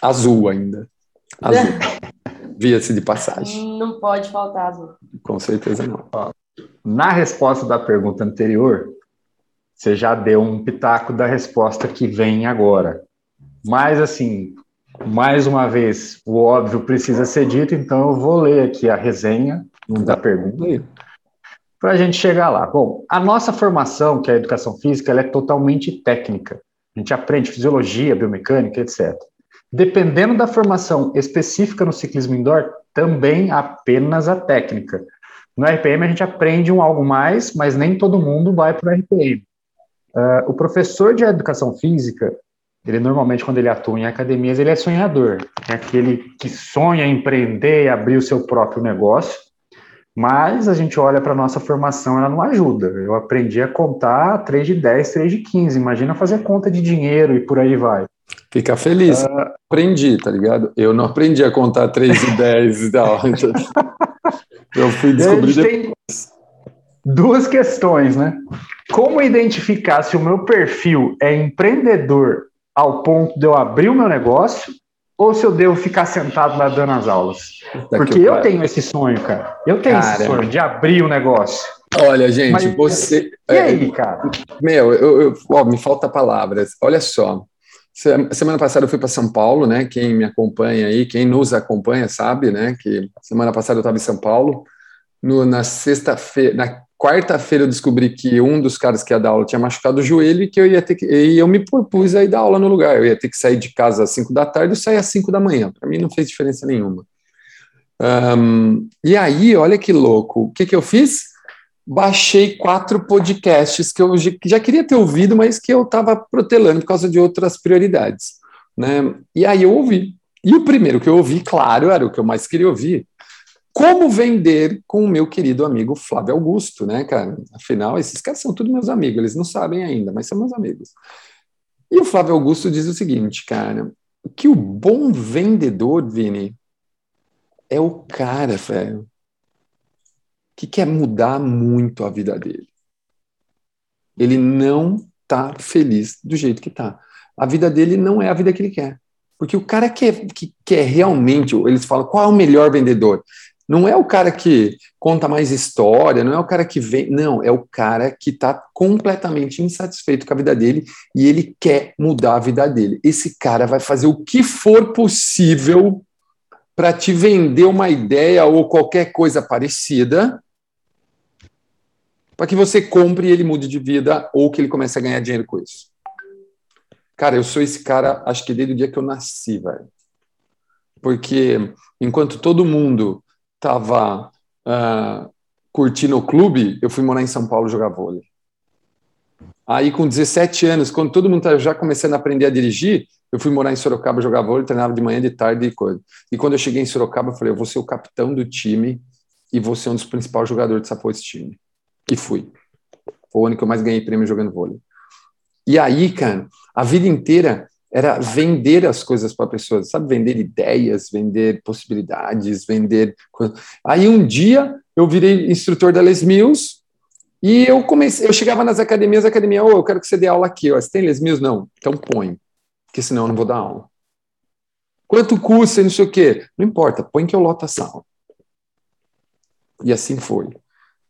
Azul ainda. Azul. Via-se de passagem. Não pode faltar azul. Com certeza não. Na resposta da pergunta anterior, você já deu um pitaco da resposta que vem agora. Mas, assim, mais uma vez, o óbvio precisa ser dito, então eu vou ler aqui a resenha da pergunta para a gente chegar lá. Bom, a nossa formação, que é a educação física, ela é totalmente técnica. A gente aprende fisiologia, biomecânica, etc. Dependendo da formação específica no ciclismo indoor, também apenas a técnica. No RPM a gente aprende um algo mais, mas nem todo mundo vai para o RPM. Uh, o professor de educação física, ele normalmente, quando ele atua em academias, ele é sonhador. É aquele que sonha em empreender e abrir o seu próprio negócio. Mas a gente olha para a nossa formação, ela não ajuda. Eu aprendi a contar 3 de 10, 3 de 15. Imagina fazer conta de dinheiro e por aí vai. Fica feliz. Uh, aprendi, tá ligado? Eu não aprendi a contar 3 de 10 e tal. Eu fui descobrir depois. Duas questões, né? Como identificar se o meu perfil é empreendedor ao ponto de eu abrir o meu negócio ou se eu devo ficar sentado lá dando as aulas? Porque eu tenho esse sonho, cara. Eu tenho cara, esse sonho de abrir o negócio. Olha, gente, Mas, você. E aí, cara? Meu, eu, eu ó, me falta palavras. Olha só. Semana passada eu fui para São Paulo, né? Quem me acompanha aí, quem nos acompanha sabe, né? Que semana passada eu estava em São Paulo. No, na sexta-feira, na quarta-feira eu descobri que um dos caras que ia dar aula tinha machucado o joelho e que eu ia ter que. E eu me propus a ir dar aula no lugar. Eu ia ter que sair de casa às 5 da tarde e sair às 5 da manhã. Para mim não fez diferença nenhuma. Um, e aí, olha que louco. O que, que eu fiz? Baixei quatro podcasts que eu já queria ter ouvido, mas que eu estava protelando por causa de outras prioridades. Né? E aí eu ouvi. E o primeiro que eu ouvi, claro, era o que eu mais queria ouvir, como vender com o meu querido amigo Flávio Augusto, né, cara? Afinal, esses caras são todos meus amigos, eles não sabem ainda, mas são meus amigos. E o Flávio Augusto diz o seguinte, cara, que o bom vendedor, Vini, é o cara, velho, que quer mudar muito a vida dele. Ele não tá feliz do jeito que tá. A vida dele não é a vida que ele quer. Porque o cara que, que quer realmente, eles falam, qual é o melhor vendedor? Não é o cara que conta mais história, não é o cara que vem, não, é o cara que está completamente insatisfeito com a vida dele e ele quer mudar a vida dele. Esse cara vai fazer o que for possível para te vender uma ideia ou qualquer coisa parecida para que você compre e ele mude de vida ou que ele comece a ganhar dinheiro com isso. Cara, eu sou esse cara, acho que desde o dia que eu nasci, velho. Porque enquanto todo mundo estava uh, ah, curtindo o clube, eu fui morar em São Paulo jogar vôlei. Aí, com 17 anos, quando todo mundo estava já começando a aprender a dirigir, eu fui morar em Sorocaba jogar vôlei, treinava de manhã, de tarde e coisa. E quando eu cheguei em Sorocaba, eu falei: eu vou ser o capitão do time e vou ser um dos principais jogadores dessa porra time. E fui. Foi o ano que eu mais ganhei prêmio jogando vôlei. E aí, cara, a vida inteira era vender as coisas para pessoas, sabe? Vender ideias, vender possibilidades, vender. Aí um dia eu virei instrutor da Les Mills e eu comecei, eu chegava nas academias, a academia, oh, eu quero que você dê aula aqui, ó. Você tem Les Mills? Não, então põe, porque senão eu não vou dar aula. Quanto custa, não sei o quê? Não importa, põe que eu loto a sala. E assim foi.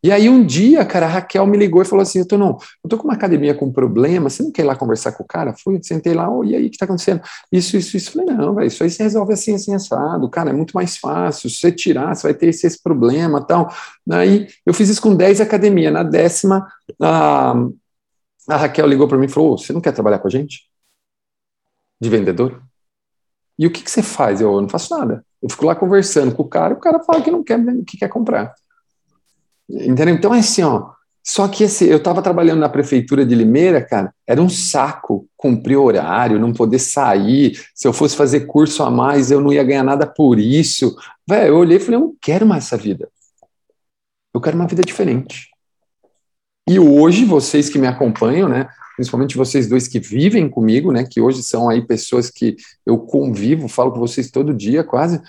E aí um dia, cara, a Raquel me ligou e falou assim, eu tô, não, eu tô com uma academia com problema, você não quer ir lá conversar com o cara? Fui, sentei lá, oh, e aí, o que tá acontecendo? Isso, isso, isso. Falei, não, velho, isso aí se resolve assim, assim, assado, cara, é muito mais fácil, se você tirar, você vai ter esse, esse problema tal. Aí eu fiz isso com 10 academias, na décima, a, a Raquel ligou para mim e falou, você não quer trabalhar com a gente? De vendedor? E o que, que você faz? Eu, eu não faço nada. Eu fico lá conversando com o cara, o cara fala que não quer, que quer comprar. Entendeu? Então é assim, ó. Só que esse, eu estava trabalhando na prefeitura de Limeira, cara, era um saco cumprir horário, não poder sair. Se eu fosse fazer curso a mais, eu não ia ganhar nada por isso. Véio, eu olhei e falei, eu não quero mais essa vida. Eu quero uma vida diferente. E hoje, vocês que me acompanham, né, principalmente vocês dois que vivem comigo, né, que hoje são aí pessoas que eu convivo, falo com vocês todo dia quase,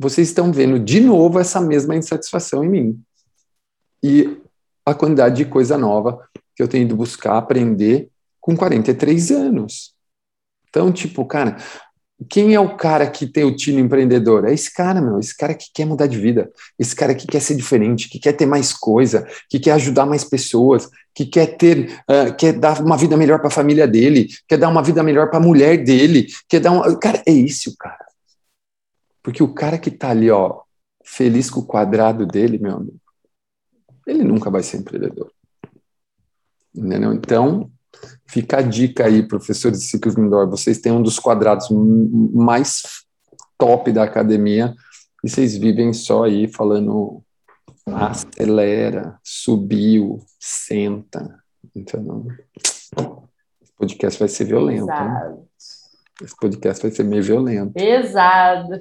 vocês estão vendo de novo essa mesma insatisfação em mim e a quantidade de coisa nova que eu tenho ido buscar aprender com 43 anos. Então, tipo, cara, quem é o cara que tem o tino empreendedor? É esse cara, meu, esse cara que quer mudar de vida, esse cara que quer ser diferente, que quer ter mais coisa, que quer ajudar mais pessoas, que quer ter, uh, quer dar uma vida melhor para a família dele, quer dar uma vida melhor para a mulher dele, quer dar um, cara, é esse o cara. Porque o cara que tá ali, ó, feliz com o quadrado dele, meu amigo, ele nunca vai ser empreendedor. Entendeu? Então, fica a dica aí, professores de ciclos indoor, vocês têm um dos quadrados mais top da academia e vocês vivem só aí falando acelera, subiu, senta. Então, esse podcast vai ser violento. Exato. Esse podcast vai ser meio violento. Exato.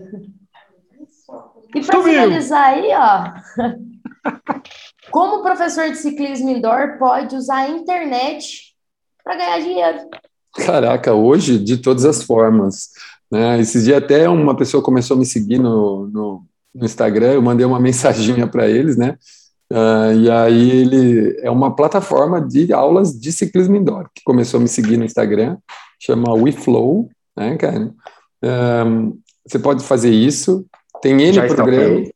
E para finalizar aí, ó, como o professor de ciclismo indoor pode usar a internet para ganhar dinheiro? Caraca, hoje de todas as formas. Né? Esses dias até uma pessoa começou a me seguir no, no, no Instagram, eu mandei uma mensaginha para eles, né? Uh, e aí ele é uma plataforma de aulas de ciclismo indoor, que começou a me seguir no Instagram, chama WeFlow, né, cara? Um, você pode fazer isso, tem N programas.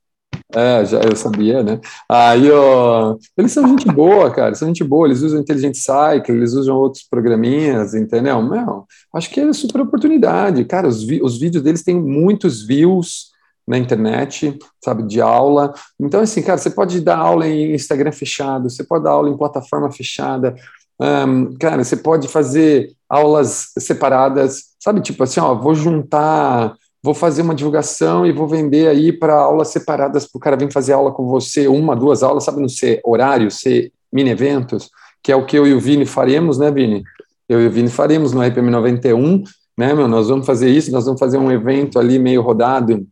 É, já eu sabia, né? Aí, ó, eles são gente boa, cara, são gente boa, eles usam Intelligent Cycle, eles usam outros programinhas, entendeu? Meu, acho que é super oportunidade, cara, os, os vídeos deles têm muitos views na internet, sabe, de aula. Então, assim, cara, você pode dar aula em Instagram fechado, você pode dar aula em plataforma fechada, um, cara, você pode fazer aulas separadas, sabe, tipo assim, ó, vou juntar vou fazer uma divulgação e vou vender aí para aulas separadas para o cara vir fazer aula com você, uma, duas aulas, sabe, não ser horário, ser mini eventos, que é o que eu e o Vini faremos, né, Vini? Eu e o Vini faremos no RPM 91, né, meu? Nós vamos fazer isso, nós vamos fazer um evento ali meio rodado uh,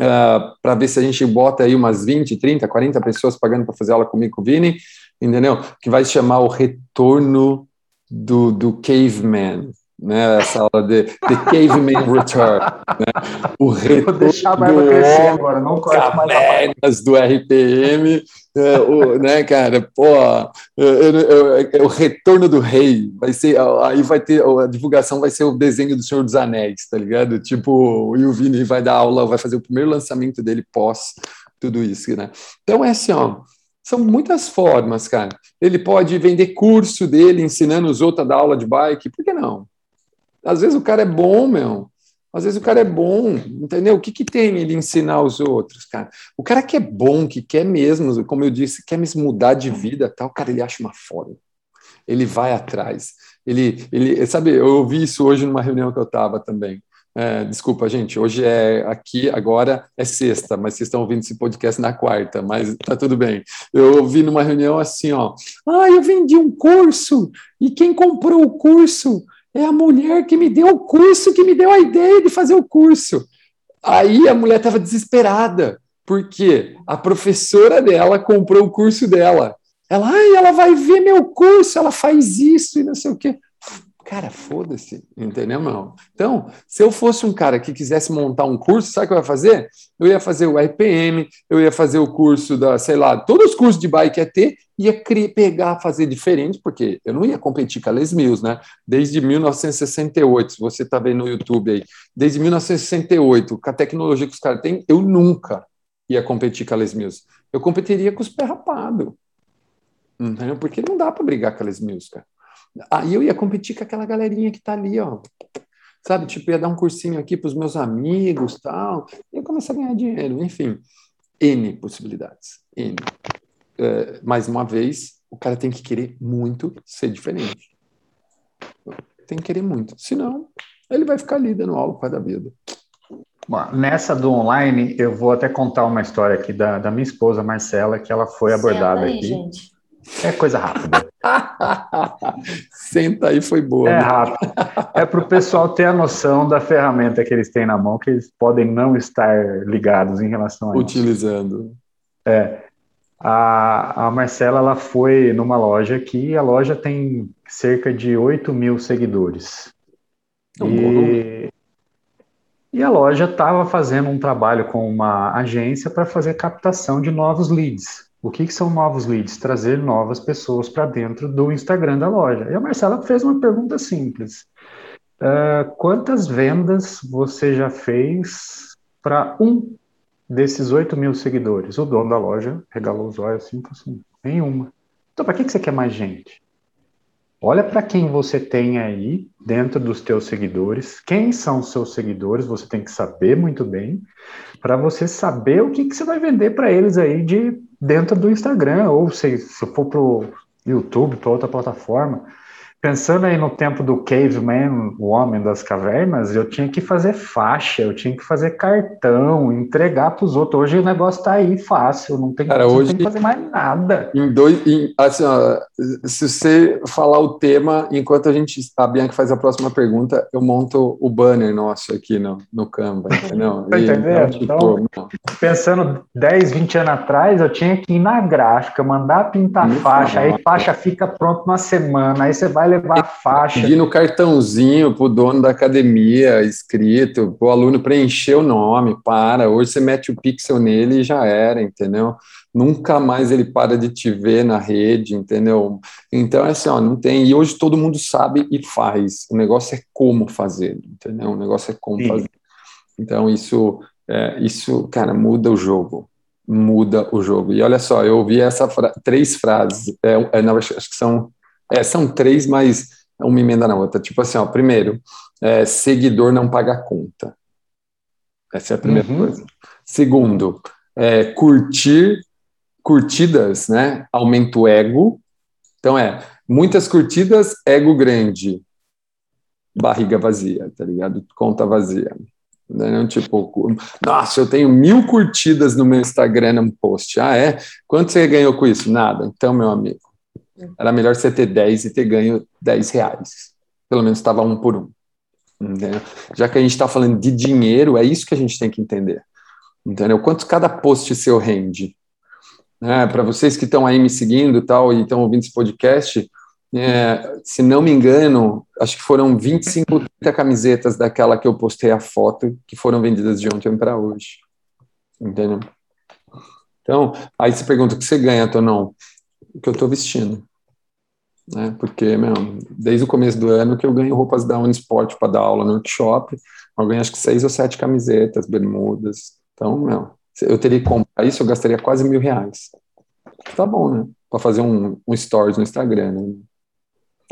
ah, para ver se a gente bota aí umas 20, 30, 40 pessoas pagando para fazer aula comigo com o Vini, entendeu? Que vai chamar o retorno do, do caveman, né, essa aula de The Caveman Return, né, o retorno deixar a barba crescer agora, não corte mais do RPM, é, o, né, cara, pô, é, o retorno do rei, vai ser, aí vai ter, a divulgação vai ser o desenho do Senhor dos Anéis, tá ligado? Tipo, o Vini vai dar aula, vai fazer o primeiro lançamento dele pós tudo isso, né? Então é assim, ó, são muitas formas, cara. Ele pode vender curso dele ensinando os outros a dar aula de bike, por que não? Às vezes o cara é bom, meu. Às vezes o cara é bom, entendeu? O que, que tem ele ensinar os outros, cara? O cara que é bom, que quer mesmo, como eu disse, quer mesmo mudar de vida, tal, cara, ele acha uma forma. Ele vai atrás. Ele, ele, sabe, eu ouvi isso hoje numa reunião que eu estava também. É, desculpa, gente, hoje é aqui, agora é sexta, mas vocês estão ouvindo esse podcast na quarta, mas tá tudo bem. Eu ouvi numa reunião assim, ó, ah, eu vendi um curso, e quem comprou o curso é a mulher que me deu o curso, que me deu a ideia de fazer o curso. Aí a mulher estava desesperada, porque a professora dela comprou o curso dela. Ela, ai, ela vai ver meu curso, ela faz isso e não sei o quê. Cara, foda-se, entendeu, não? Então, se eu fosse um cara que quisesse montar um curso, sabe o que eu ia fazer? Eu ia fazer o RPM, eu ia fazer o curso da, sei lá, todos os cursos de bike ia ter, ia criar, pegar, fazer diferente, porque eu não ia competir com a Les Mills, né? Desde 1968, se você está vendo no YouTube aí, desde 1968, com a tecnologia que os caras têm, eu nunca ia competir com a Les Mills. Eu competiria com os pé rapado, entendeu? Porque não dá para brigar com a Les Mills, cara. Aí eu ia competir com aquela galerinha que está ali, ó. Sabe, tipo, ia dar um cursinho aqui para os meus amigos tal, e começar a ganhar dinheiro, enfim. N possibilidades. N. É, mais uma vez, o cara tem que querer muito ser diferente. Tem que querer muito. Senão, ele vai ficar ali dando aula para da vida. Bom, nessa do online, eu vou até contar uma história aqui da, da minha esposa, Marcela, que ela foi abordada aí, aqui. Gente. É coisa rápida. Senta aí, foi boa. É rápido. É para o pessoal ter a noção da ferramenta que eles têm na mão, que eles podem não estar ligados em relação a Utilizando. Isso. É. A, a Marcela ela foi numa loja que a loja tem cerca de 8 mil seguidores. É e, e a loja estava fazendo um trabalho com uma agência para fazer captação de novos leads. O que, que são novos leads? Trazer novas pessoas para dentro do Instagram da loja. E a Marcela fez uma pergunta simples. Uh, quantas vendas você já fez para um desses 8 mil seguidores? O dono da loja regalou os olhos assim, assim nenhuma. Então, para que, que você quer mais gente? Olha para quem você tem aí dentro dos teus seguidores, quem são os seus seguidores, você tem que saber muito bem, para você saber o que, que você vai vender para eles aí de dentro do Instagram, ou se, se for para o YouTube, para outra plataforma. Pensando aí no tempo do caveman, o homem das cavernas, eu tinha que fazer faixa, eu tinha que fazer cartão, entregar para os outros. Hoje o negócio está aí fácil, não tem, Cara, hoje, tem que fazer mais nada. Em dois, em, assim, ó, se você falar o tema, enquanto a gente, a Bianca faz a próxima pergunta, eu monto o banner nosso aqui no, no Canva, entendeu? tá entendendo? Então, então, pensando 10, 20 anos atrás, eu tinha que ir na gráfica, mandar pintar faixa, aí faixa fica pronta uma semana, aí você vai levar a faixa. Pedir no cartãozinho para o dono da academia, escrito, o aluno preencher o nome, para. Hoje você mete o pixel nele e já era, entendeu? Nunca mais ele para de te ver na rede, entendeu? Então, é assim, ó, não tem. E hoje todo mundo sabe e faz. O negócio é como fazer, entendeu? O negócio é como Sim. fazer. Então, isso, é, isso, cara, muda o jogo muda o jogo. E olha só, eu ouvi essa fra três frases, é, é, acho que são é, são três, mas uma emenda na outra. Tipo assim, ó, primeiro, é, seguidor não paga conta. Essa é a primeira uhum. coisa. Segundo, é, curtir curtidas, né? Aumenta o ego. Então é muitas curtidas, ego grande, barriga vazia, tá ligado? Conta vazia. Né? Tipo, nossa, eu tenho mil curtidas no meu Instagram num post. Ah, é? Quanto você ganhou com isso? Nada. Então, meu amigo, era melhor você ter 10 e ter ganho 10 reais. Pelo menos estava um por um. Entendeu? Já que a gente está falando de dinheiro, é isso que a gente tem que entender. Entendeu? Quanto cada post seu rende? É, Para vocês que estão aí me seguindo tal, e estão ouvindo esse podcast, é, se não me engano, acho que foram 25, 30 camisetas daquela que eu postei a foto que foram vendidas de ontem para hoje. Entendeu? Então, aí você pergunta o que você ganha, Tonão? O que eu estou vestindo. Né? Porque, meu, desde o começo do ano que eu ganho roupas da Unisport para dar aula no workshop, eu ganho acho que seis ou sete camisetas, bermudas. Então, meu, eu teria que comprar isso, eu gastaria quase mil reais. Tá bom, né? Para fazer um, um stories no Instagram, né?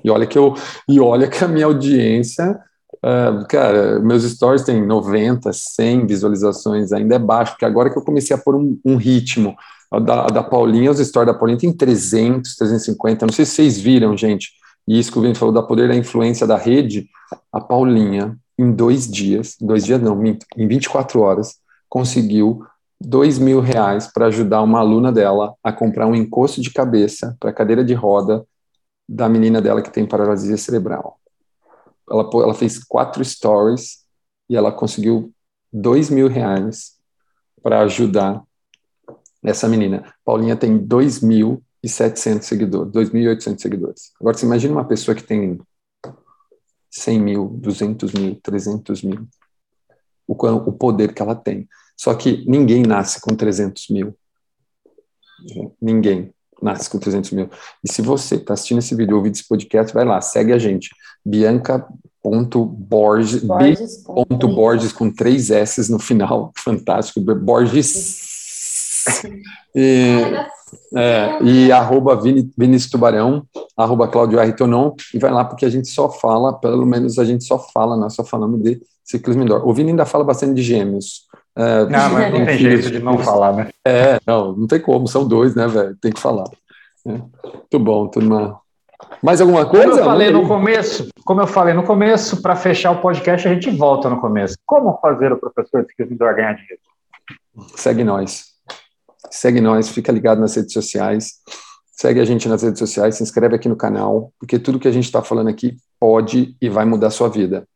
E olha que eu, e olha que a minha audiência, uh, cara, meus stories têm 90, 100 visualizações, ainda é baixo, porque agora que eu comecei a pôr um, um ritmo, a da, a da Paulinha, os stories da Paulinha tem 300, 350. Não sei se vocês viram, gente. E isso que o Vini falou da poder da influência da rede. A Paulinha, em dois dias, dois dias não, minto, em 24 horas, conseguiu dois mil reais para ajudar uma aluna dela a comprar um encosto de cabeça para cadeira de roda da menina dela que tem paralisia cerebral. Ela, ela fez quatro stories e ela conseguiu dois mil reais para ajudar essa menina. Paulinha tem 2 mil 2.700 seguidores, 2.800 seguidores. Agora, você imagina uma pessoa que tem 100 mil, 200 mil, 300 mil, o, o poder que ela tem. Só que ninguém nasce com 300 mil. Ninguém nasce com 300 mil. E se você está assistindo esse vídeo, ouvindo esse podcast, vai lá, segue a gente. Bianca.borges, Borges, Borges com três S no final, fantástico, Borges. E, é, e arroba Vinícius Tubarão, arroba Claudio R. Tonon, e vai lá porque a gente só fala, pelo menos a gente só fala, nós só falamos de ciclismo indoor. O Vini ainda fala bastante de gêmeos, é, não, mas não tem jeito de não falar, né? É, não, não tem como, são dois, né, velho? Tem que falar. É. Muito bom, turma. Mais alguma coisa? Como eu falei no começo, como eu falei no começo, para fechar o podcast, a gente volta no começo. Como fazer o professor de indoor ganhar dinheiro? Segue nós. Segue nós, fica ligado nas redes sociais. Segue a gente nas redes sociais, se inscreve aqui no canal, porque tudo que a gente está falando aqui pode e vai mudar a sua vida.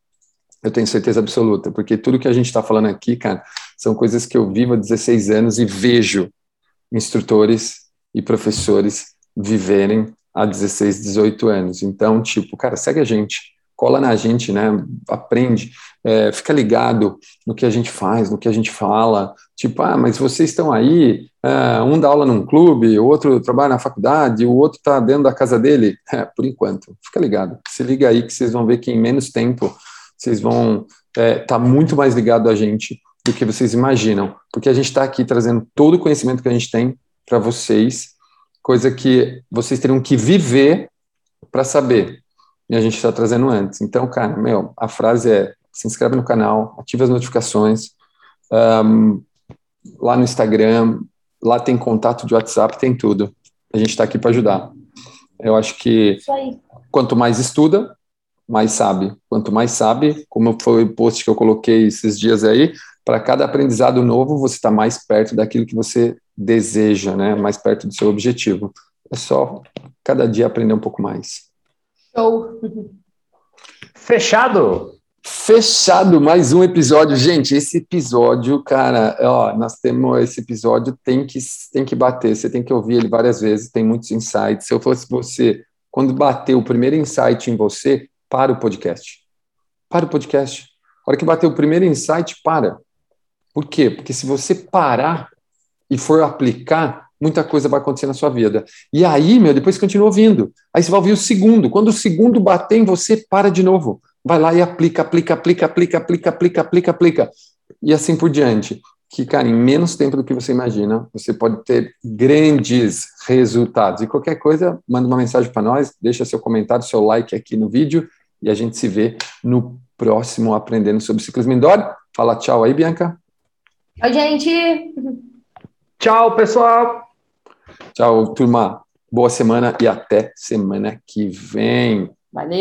Eu tenho certeza absoluta, porque tudo que a gente está falando aqui, cara, são coisas que eu vivo há 16 anos e vejo instrutores e professores viverem há 16, 18 anos. Então, tipo, cara, segue a gente, cola na gente, né? Aprende, é, fica ligado no que a gente faz, no que a gente fala. Tipo, ah, mas vocês estão aí, é, um dá aula num clube, o outro trabalha na faculdade, o outro está dentro da casa dele. É, por enquanto, fica ligado. Se liga aí que vocês vão ver que em menos tempo vocês vão estar é, tá muito mais ligado a gente do que vocês imaginam, porque a gente está aqui trazendo todo o conhecimento que a gente tem para vocês, coisa que vocês teriam que viver para saber, e a gente está trazendo antes. Então, cara, meu, a frase é: se inscreve no canal, ative as notificações, um, lá no Instagram, lá tem contato de WhatsApp, tem tudo. A gente está aqui para ajudar. Eu acho que quanto mais estuda, mais sabe. Quanto mais sabe, como foi o post que eu coloquei esses dias aí, para cada aprendizado novo, você está mais perto daquilo que você deseja, né? mais perto do seu objetivo. É só cada dia aprender um pouco mais. Show! Fechado! Fechado mais um episódio. Gente, esse episódio, cara, ó, nós temos esse episódio, tem que, tem que bater, você tem que ouvir ele várias vezes, tem muitos insights. Se eu fosse você, quando bater o primeiro insight em você, para o podcast. Para o podcast. A hora que bater o primeiro insight, para. Por quê? Porque se você parar e for aplicar, muita coisa vai acontecer na sua vida. E aí, meu, depois continua ouvindo. Aí você vai ouvir o segundo. Quando o segundo bater em você, para de novo. Vai lá e aplica, aplica, aplica, aplica, aplica, aplica, aplica, aplica. E assim por diante. Que, cara, em menos tempo do que você imagina, você pode ter grandes resultados. E qualquer coisa, manda uma mensagem para nós, deixa seu comentário, seu like aqui no vídeo e a gente se vê no próximo Aprendendo sobre Ciclismo Indoor. Fala tchau aí, Bianca. Oi, gente. Tchau, pessoal. Tchau, turma. Boa semana e até semana que vem. Valeu.